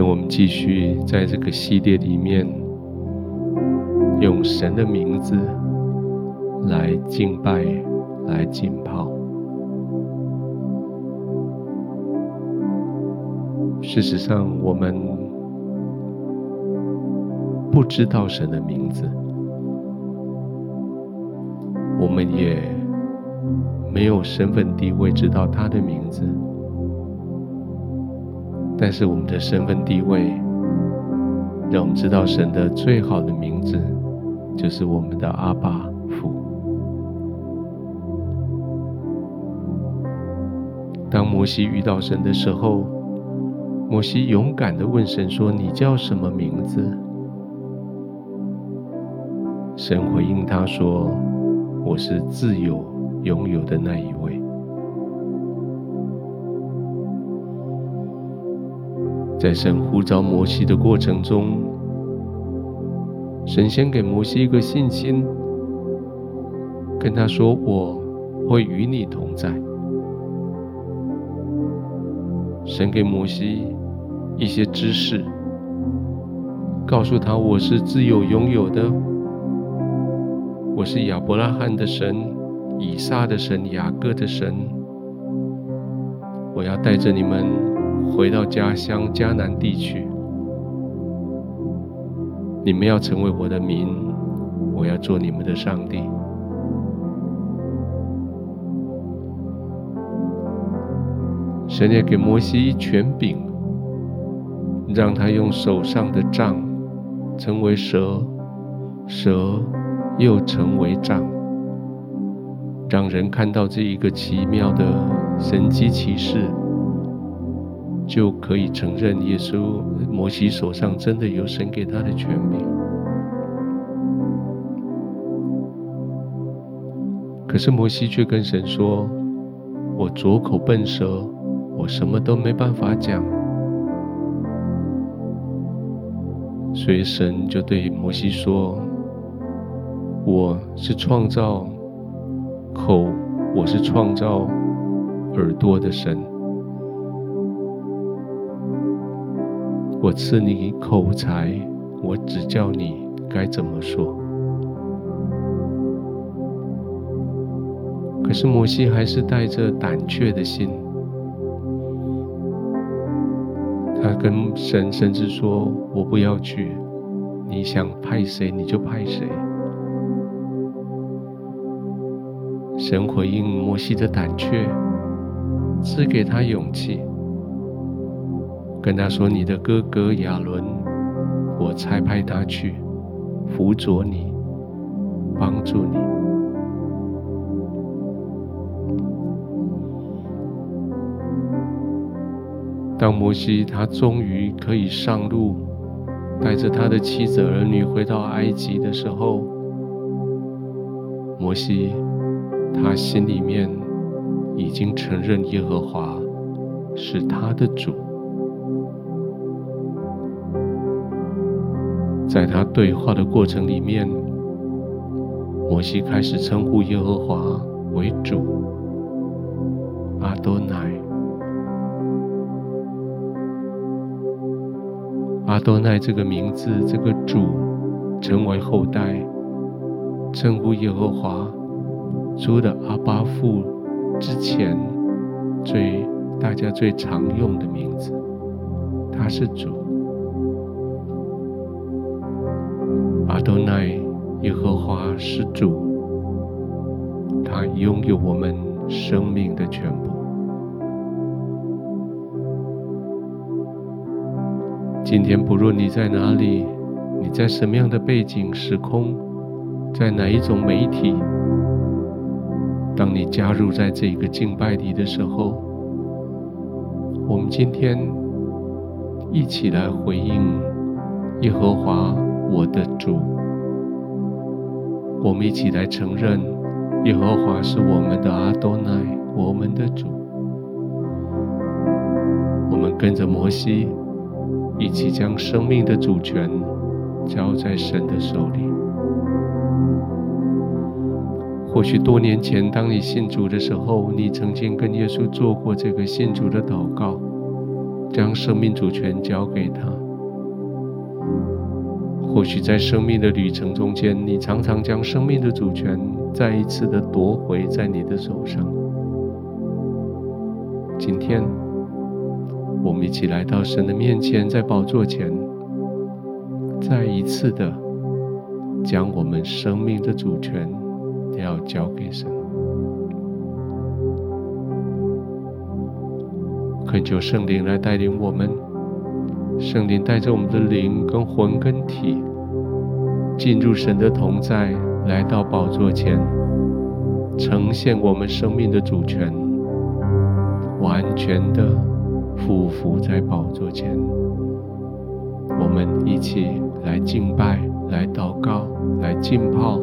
我们继续在这个系列里面，用神的名字来敬拜、来浸泡。事实上，我们不知道神的名字，我们也没有身份地位知道他的名字。但是我们的身份地位，让我们知道神的最好的名字，就是我们的阿爸父。当摩西遇到神的时候，摩西勇敢地问神说：“你叫什么名字？”神回应他说：“我是自由拥有的那一位。”在神呼召摩西的过程中，神先给摩西一个信心，跟他说：“我会与你同在。”神给摩西一些知识，告诉他：“我是自有拥有的，我是亚伯拉罕的神，以撒的神，雅各的神。我要带着你们。”回到家乡迦南地区，你们要成为我的民，我要做你们的上帝。神也给摩西权柄，让他用手上的杖成为蛇，蛇又成为杖，让人看到这一个奇妙的神迹奇事。就可以承认耶稣，摩西手上真的有神给他的权柄。可是摩西却跟神说：“我拙口笨舌，我什么都没办法讲。”所以神就对摩西说：“我是创造口，我是创造耳朵的神。”我赐你口才，我指教你该怎么说。可是摩西还是带着胆怯的心，他跟神甚至说：“我不要去，你想派谁你就派谁。”神回应摩西的胆怯，赐给他勇气。跟他说：“你的哥哥亚伦，我差派他去辅佐你，帮助你。”当摩西他终于可以上路，带着他的妻子儿女回到埃及的时候，摩西他心里面已经承认耶和华是他的主。在他对话的过程里面，摩西开始称呼耶和华为主，阿多奈。阿多奈这个名字，这个主，成为后代称呼耶和华除了阿巴父之前最大家最常用的名字，他是主。阿多奈，耶和华是主，他拥有我们生命的全部。今天不论你在哪里，你在什么样的背景、时空，在哪一种媒体，当你加入在这个敬拜里的时候，我们今天一起来回应耶和华。我的主，我们一起来承认，耶和华是我们的阿多奈，我们的主。我们跟着摩西，一起将生命的主权交在神的手里。或许多年前，当你信主的时候，你曾经跟耶稣做过这个信主的祷告，将生命主权交给他。或许在生命的旅程中间，你常常将生命的主权再一次的夺回在你的手上。今天，我们一起来到神的面前，在宝座前，再一次的将我们生命的主权要交给神。恳求圣灵来带领我们，圣灵带着我们的灵跟魂跟体进入神的同在，来到宝座前，呈现我们生命的主权，完全的俯伏在宝座前。我们一起来敬拜，来祷告，来浸泡，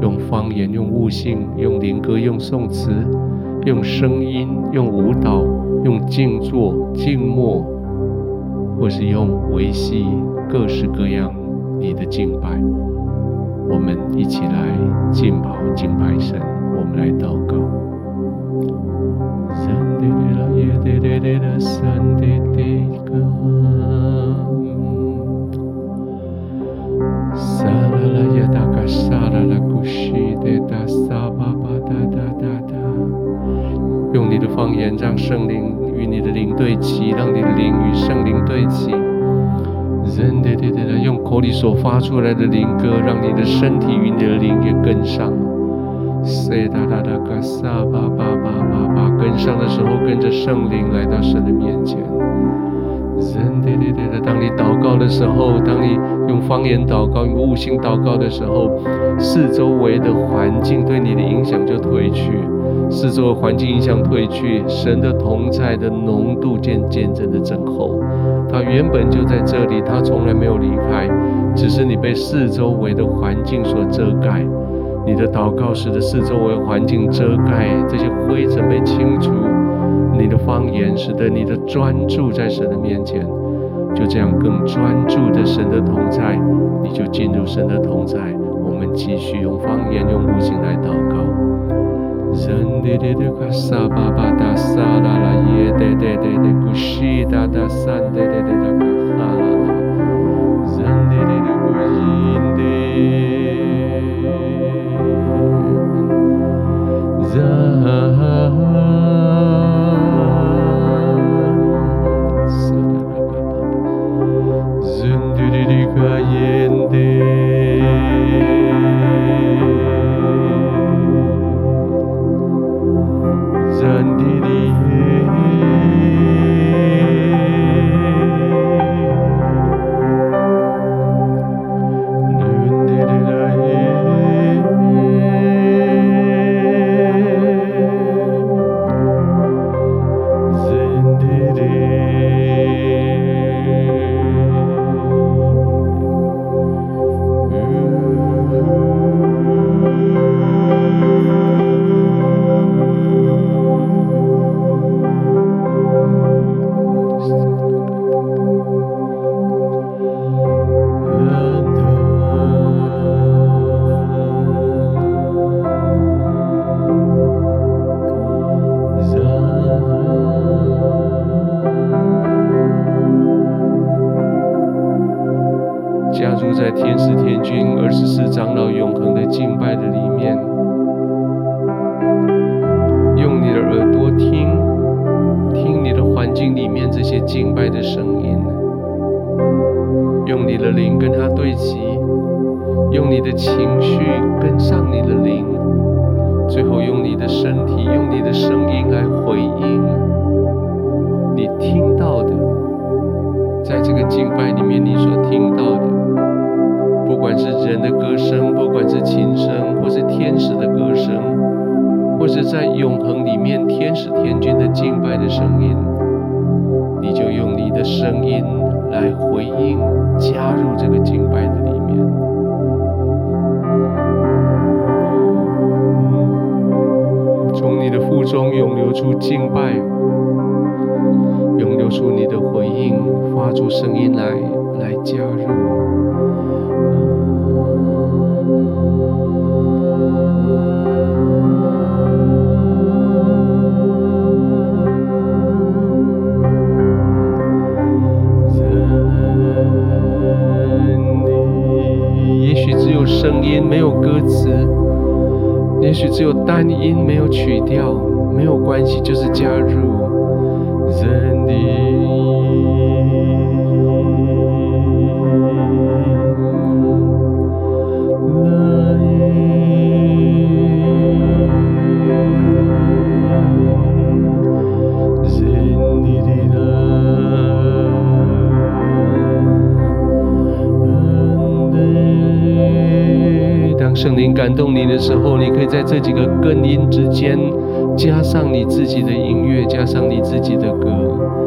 用方言，用悟性，用灵歌，用颂词，用声音，用舞蹈。用静坐、静默，或是用维系各式各样你的敬拜，我们一起来浸泡敬拜神，我们来祷告。用你的方言，让圣灵你的灵对齐，让你的灵与圣灵对齐。人对对对，用口里所发出来的灵歌，让你的身体与你的灵也跟上。塞哒哒哒嘎撒巴巴巴巴巴，跟上的时候，跟着圣灵来到神的面前。人对对对，当你祷告的时候，当你用方言祷告、用悟性祷告的时候，四周围的环境对你的影响就褪去。四周环境影响褪去，神的同在的浓度渐渐渐的增厚。他原本就在这里，他从来没有离开，只是你被四周围的环境所遮盖。你的祷告使得四周围环境遮盖，这些灰尘被清除。你的方言使得你的专注在神的面前，就这样更专注的神的同在，你就进入神的同在。我们继续用方言，用悟性来祷告。人的的的卡萨巴巴达萨拉拉耶的的的的古西达达三的的的的卡哈拉拉，中涌流出敬拜涌流出你的回应发出声音来来加入。也许只有声音没有歌词也许只有单音没有曲调。没有关系，就是加入人的。圣灵感动你的时候，你可以在这几个根音之间加上你自己的音乐，加上你自己的歌。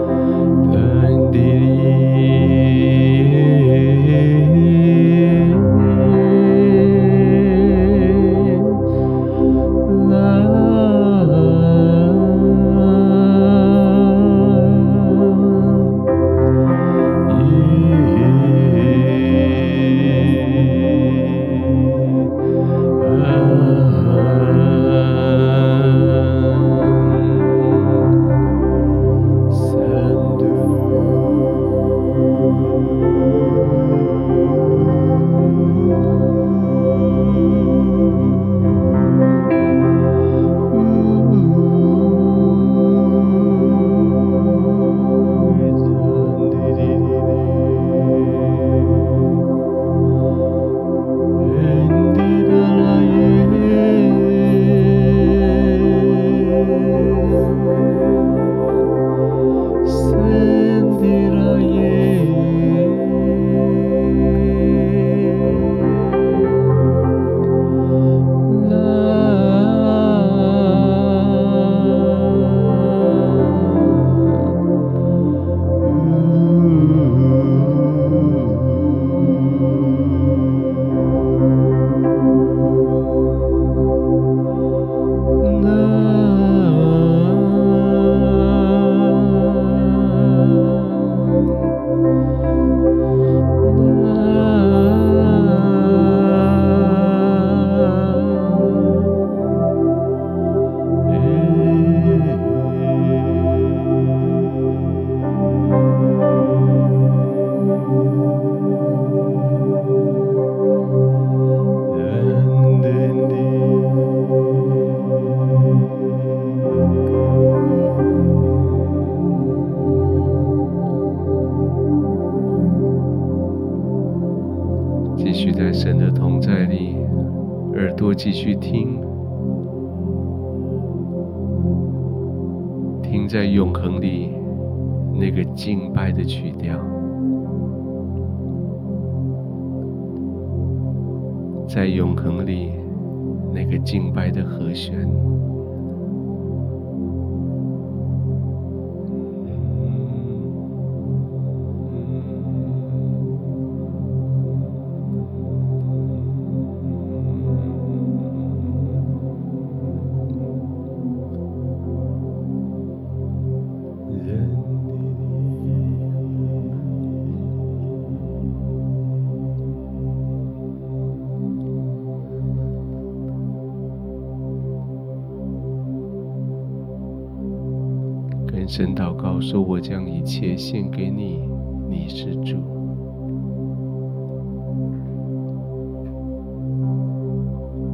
神祷告说：“我将一切献给你，你是主。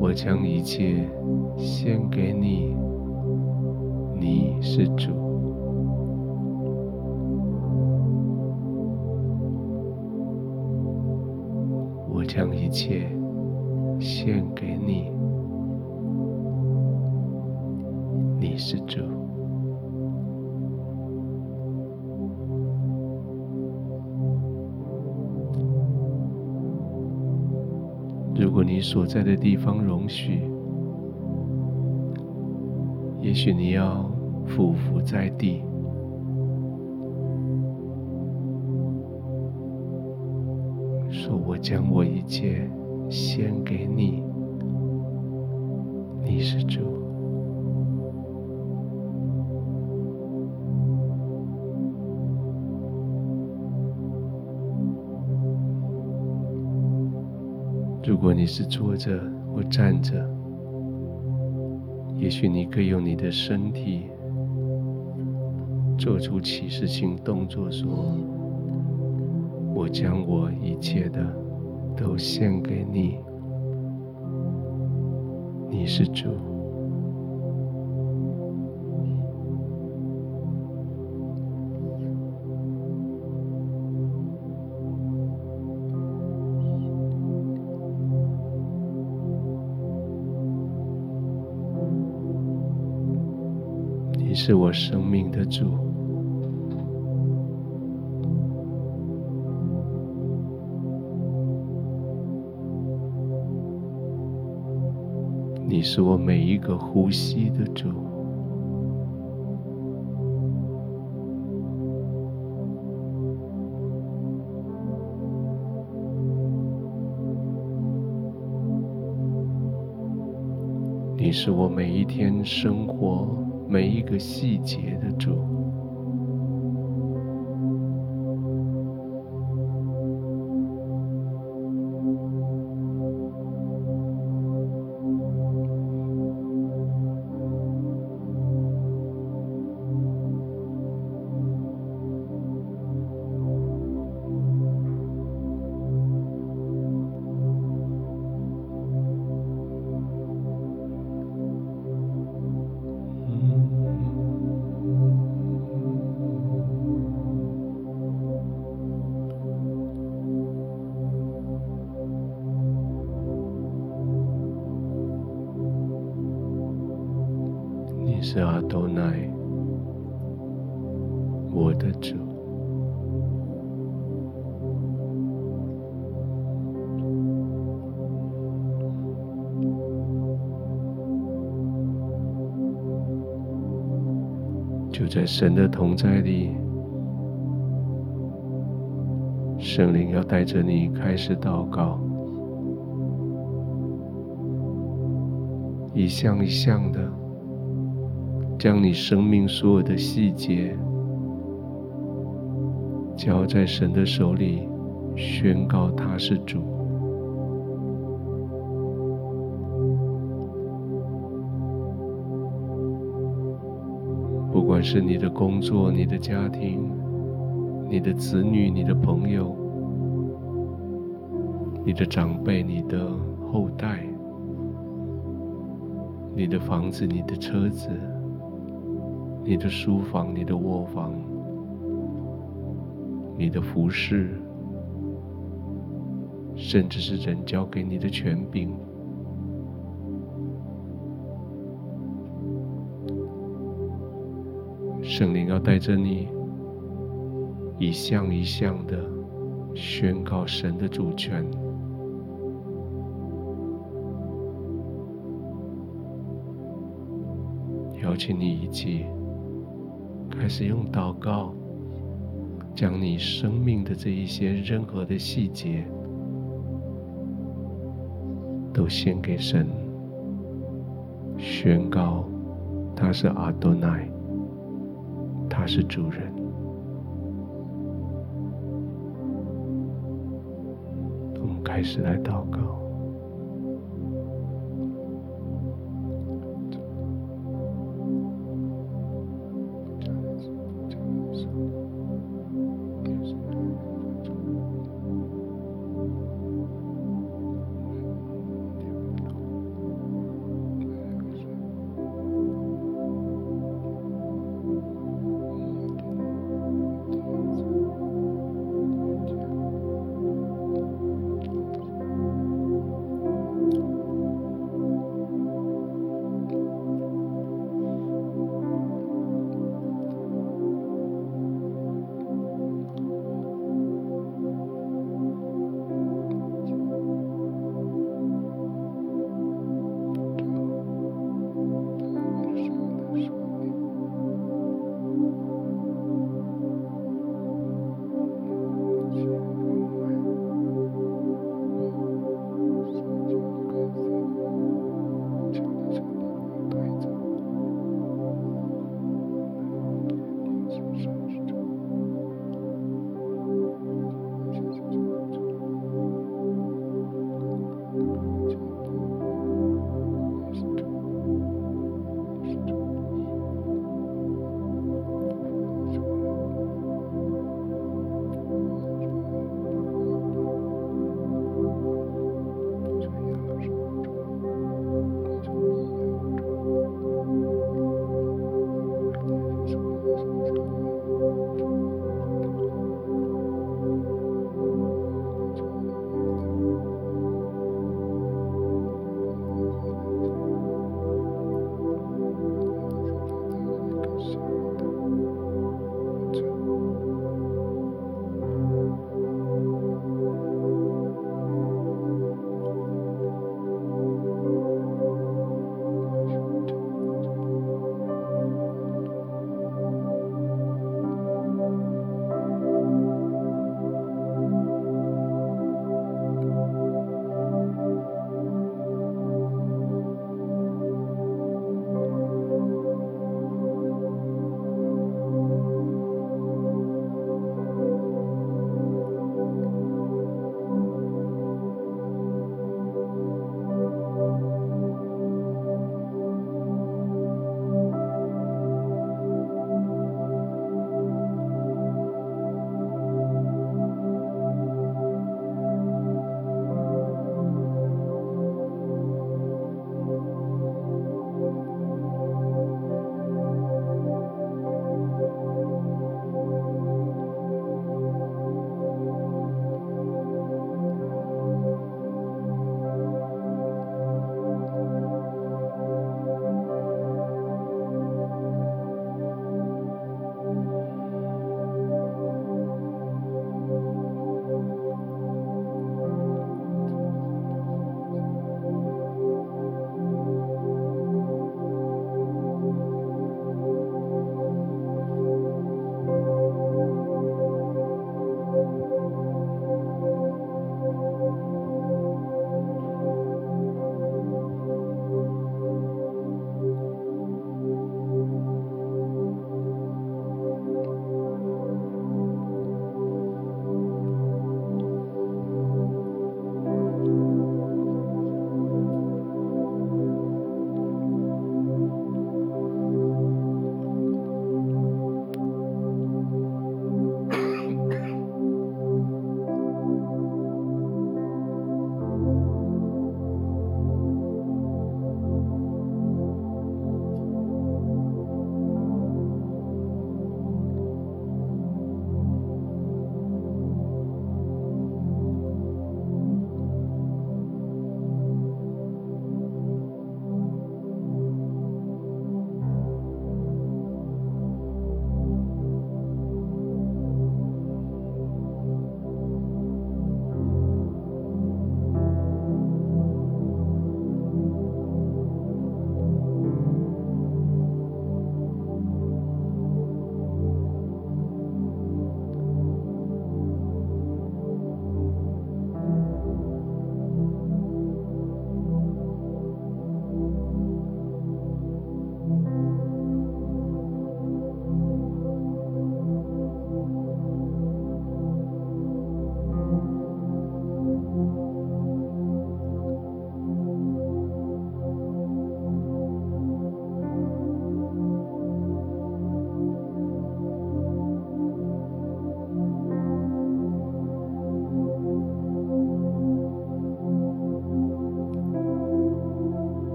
我将一切献给你，你是主。我将一切献给你，你是主。”果你所在的地方容许，也许你要俯伏在地，说：“我将我一切献给你，你是主。”如果你是坐着或站着，也许你可以用你的身体做出启示性动作，说：“我将我一切的都献给你，你是主。”是我生命的主。你是我每一个呼吸的主，你是我每一天生活每一个细节的主。就在神的同在里，圣灵要带着你开始祷告，一项一项的。将你生命所有的细节交在神的手里，宣告他是主。是你的工作、你的家庭、你的子女、你的朋友、你的长辈、你的后代、你的房子、你的车子。你的书房、你的卧房、你的服饰，甚至是人交给你的权柄，圣灵要带着你，一项一项的宣告神的主权，邀请你一起。开始用祷告，将你生命的这一些任何的细节，都献给神，宣告他是阿多奈，是主人。我们开始来祷告。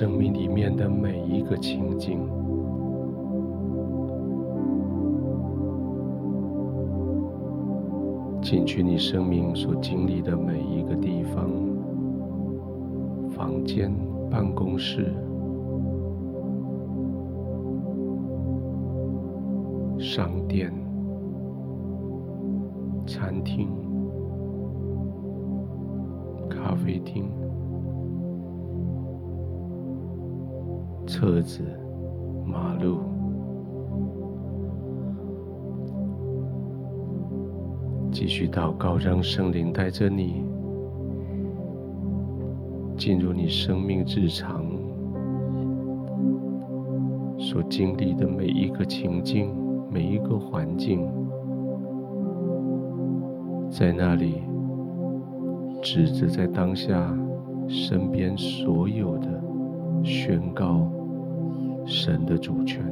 生命里面的每一个情境，进去你生命所经历的每一个地方，房间、办公室、商店、车子、马路，继续祷告，让圣灵带着你进入你生命日常所经历的每一个情境、每一个环境，在那里。指着在当下身边所有的，宣告神的主权，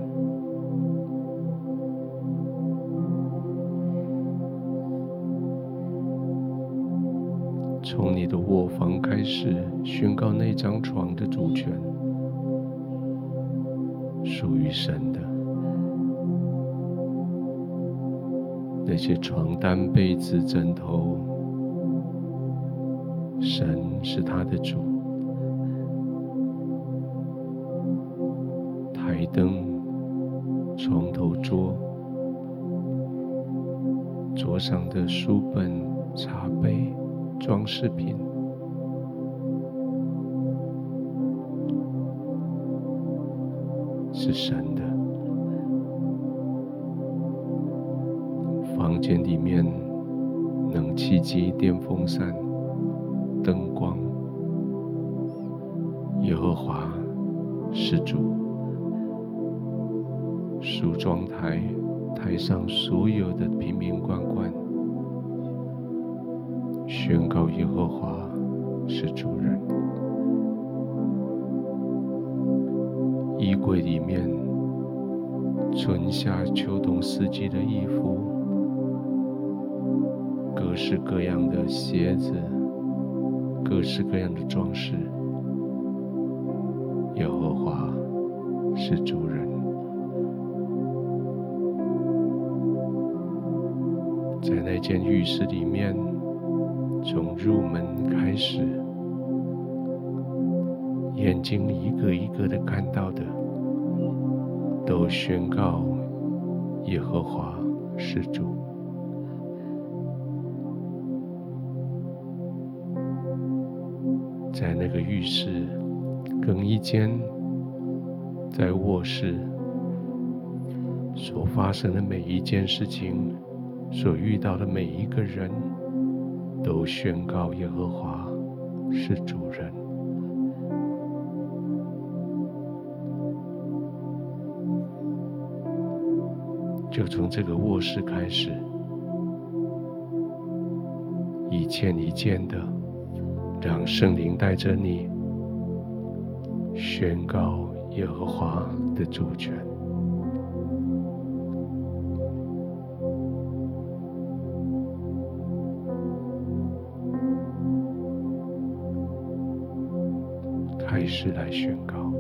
从你的卧房开始宣告那张床的主权，属于神的，那些床单、被子、枕头。神是他的主，上的书本、茶杯、装饰品，是神的。房间里面，冷气机、电风扇。灯光，耶和华是主。梳妆台，台上所有的瓶瓶罐罐，宣告耶和华是主人。衣柜里面，春夏秋冬四季的衣服，各式各样的鞋子。各式各样的装饰，耶和华是主人。间浴室里面，从入门开始，眼睛一个一个的看到的，都宣告耶和华是主。在那个浴室、更衣间、在卧室所发生的每一件事情，所遇到的每一个人，都宣告耶和华是主人。就从这个卧室开始，一件一件的。让圣灵带着你宣告耶和华的主权，是来宣告。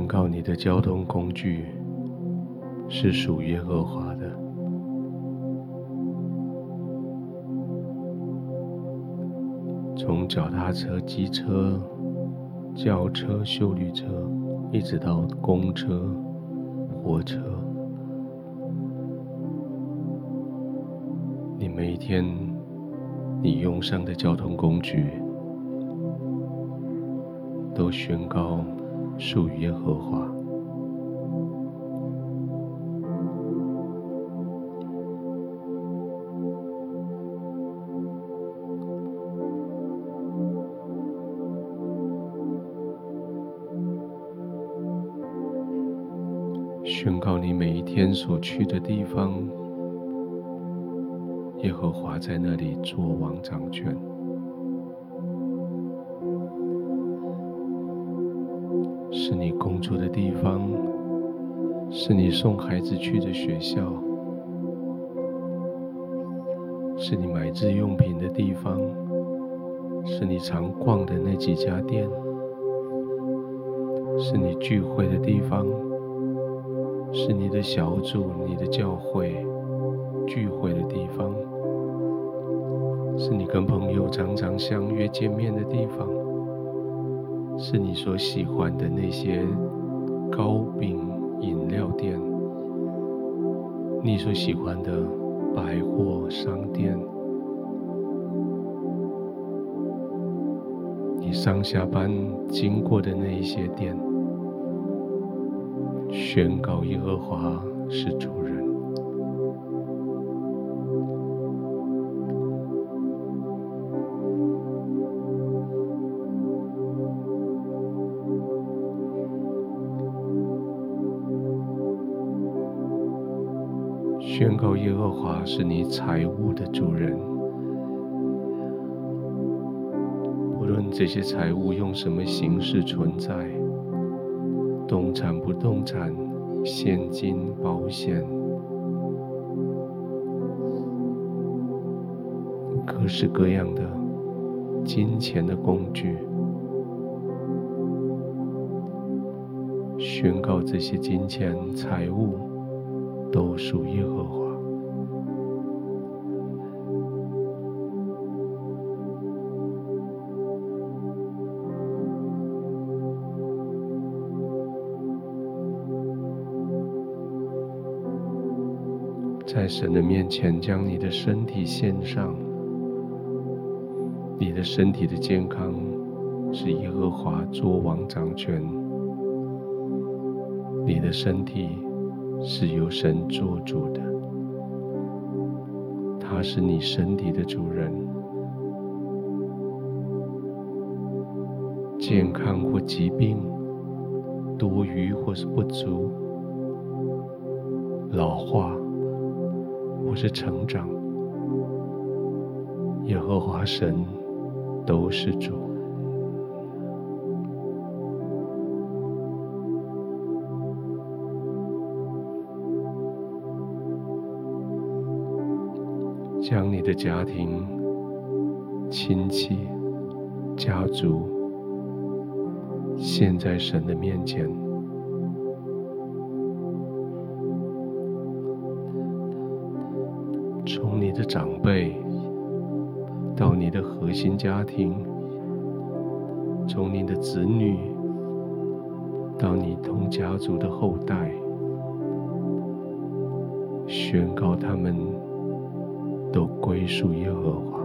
宣告你的交通工具是属耶和华的，从脚踏车、机车、轿车、修旅车，一直到公车、火车，你每一天你用上的交通工具，都宣告属于耶和华。宣告你每一天所去的地方，耶和华在那里作王掌权。住的地方，是你送孩子去的学校，是你买日用品的地方，是你常逛的那几家店，是你聚会的地方，是你的小组、你的教会聚会的地方，是你跟朋友常常相约见面的地方。是你所喜欢的那些糕饼饮料店，你所喜欢的百货商店，你上下班经过的那一些店，宣告耶和华是主人。宣告耶和华是你财物的主人，无论这些财物用什么形式存在，动产不动产，现金、保险，各式各样的金钱的工具，宣告这些金钱财物。属耶和华。在神的面前，将你的身体献上。你的身体的健康是耶和华作王掌权。你的身体。是由神做主的，他是你身体的主人。健康或疾病，多余或是不足，老化或是成长，耶和华神都是主。将你的家庭、亲戚、家族献在神的面前，从你的长辈到你的核心家庭，从你的子女到你同家族的后代，宣告他们。归属耶和华。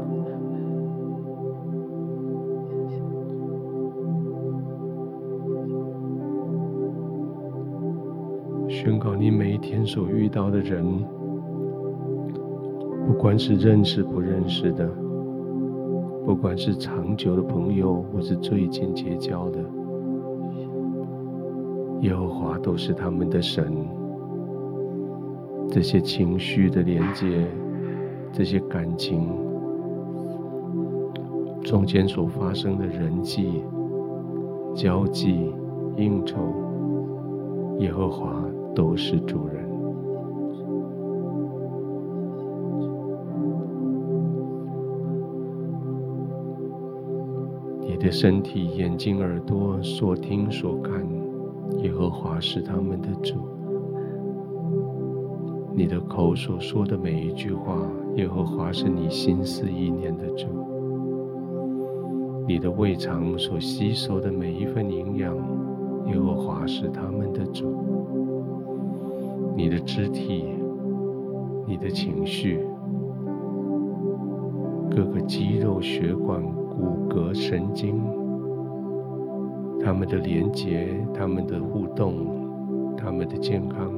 宣告你每一天所遇到的人，不管是认识不认识的，不管是长久的朋友或是最近结交的，耶和华都是他们的神。这些情绪的连接。这些感情中间所发生的人际交际、应酬，耶和华都是主人。你的身体、眼睛、耳朵所听所看，耶和华是他们的主。你的口所说的每一句话，耶和华是你心思意念的主。你的胃肠所吸收的每一份营养，耶和华是他们的主。你的肢体、你的情绪、各个肌肉、血管、骨骼、神经，他们的连结、他们的互动、他们的健康，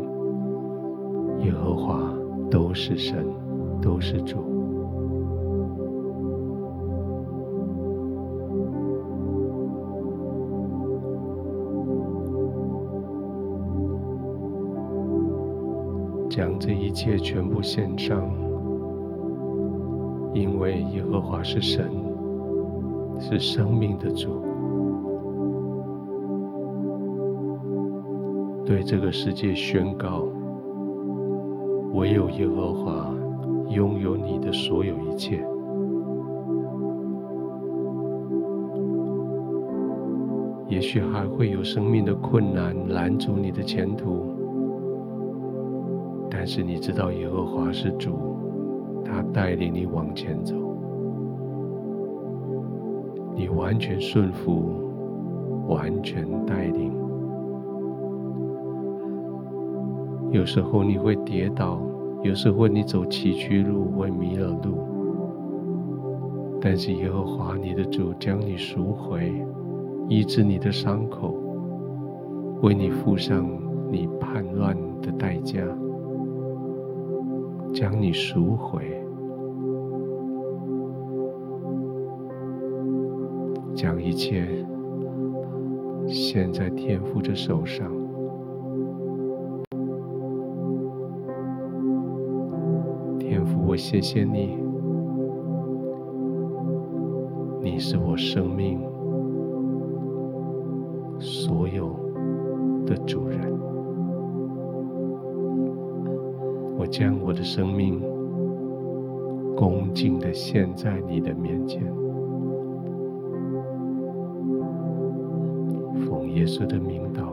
耶和华都是神，都是主。将这一切全部献上，因为耶和华是神，是生命的主。对这个世界宣告：唯有耶和华拥有你的所有一切。也许还会有生命的困难拦阻你的前途。但是你知道耶和华是主，他带领你往前走，你完全顺服，完全带领。有时候你会跌倒，有时候你走崎岖路会迷了路，但是耶和华你的主将你赎回，医治你的伤口，为你付上你叛乱的代价。将你赎回，将一切献在天父的手上。谢谢你，你是我生命所有的主人。我将我的生命恭敬的献在你的面前，奉耶稣的名祷